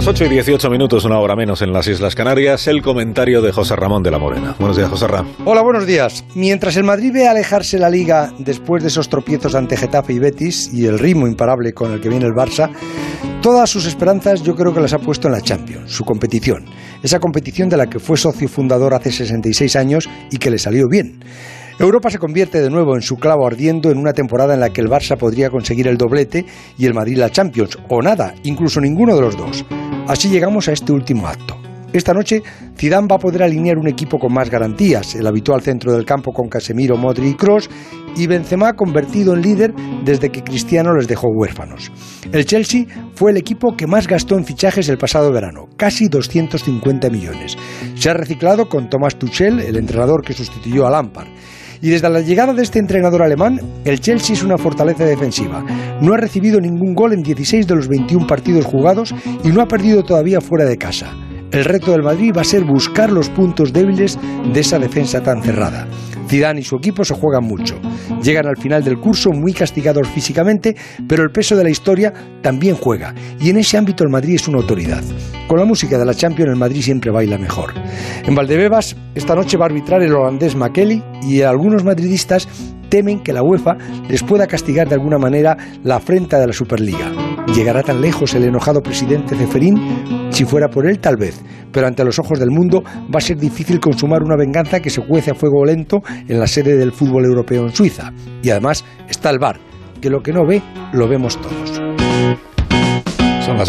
Las 8 y 18 minutos, una hora menos en las Islas Canarias, el comentario de José Ramón de la Morena. Buenos días, José Ramón. Hola, buenos días. Mientras el Madrid ve alejarse la liga después de esos tropiezos ante Getafe y Betis y el ritmo imparable con el que viene el Barça, todas sus esperanzas yo creo que las ha puesto en la Champions, su competición. Esa competición de la que fue socio fundador hace 66 años y que le salió bien. Europa se convierte de nuevo en su clavo ardiendo en una temporada en la que el Barça podría conseguir el doblete y el Madrid la Champions, o nada, incluso ninguno de los dos. Así llegamos a este último acto. Esta noche, Zidane va a poder alinear un equipo con más garantías, el habitual centro del campo con Casemiro, Modri y Kroos, y Benzema convertido en líder desde que Cristiano les dejó huérfanos. El Chelsea fue el equipo que más gastó en fichajes el pasado verano, casi 250 millones. Se ha reciclado con Thomas Tuchel, el entrenador que sustituyó a Lampard. Y desde la llegada de este entrenador alemán, el Chelsea es una fortaleza defensiva. No ha recibido ningún gol en 16 de los 21 partidos jugados y no ha perdido todavía fuera de casa. El reto del Madrid va a ser buscar los puntos débiles de esa defensa tan cerrada. Zidane y su equipo se juegan mucho. Llegan al final del curso muy castigados físicamente, pero el peso de la historia también juega, y en ese ámbito el Madrid es una autoridad. Con la música de la Champions el Madrid siempre baila mejor. En Valdebebas esta noche va a arbitrar el holandés McKelly y algunos madridistas temen que la UEFA les pueda castigar de alguna manera la afrenta de la Superliga. ¿Llegará tan lejos el enojado presidente Ceferín? Si fuera por él, tal vez, pero ante los ojos del mundo va a ser difícil consumar una venganza que se cuece a fuego lento en la sede del fútbol europeo en Suiza. Y además está el VAR, que lo que no ve, lo vemos todos.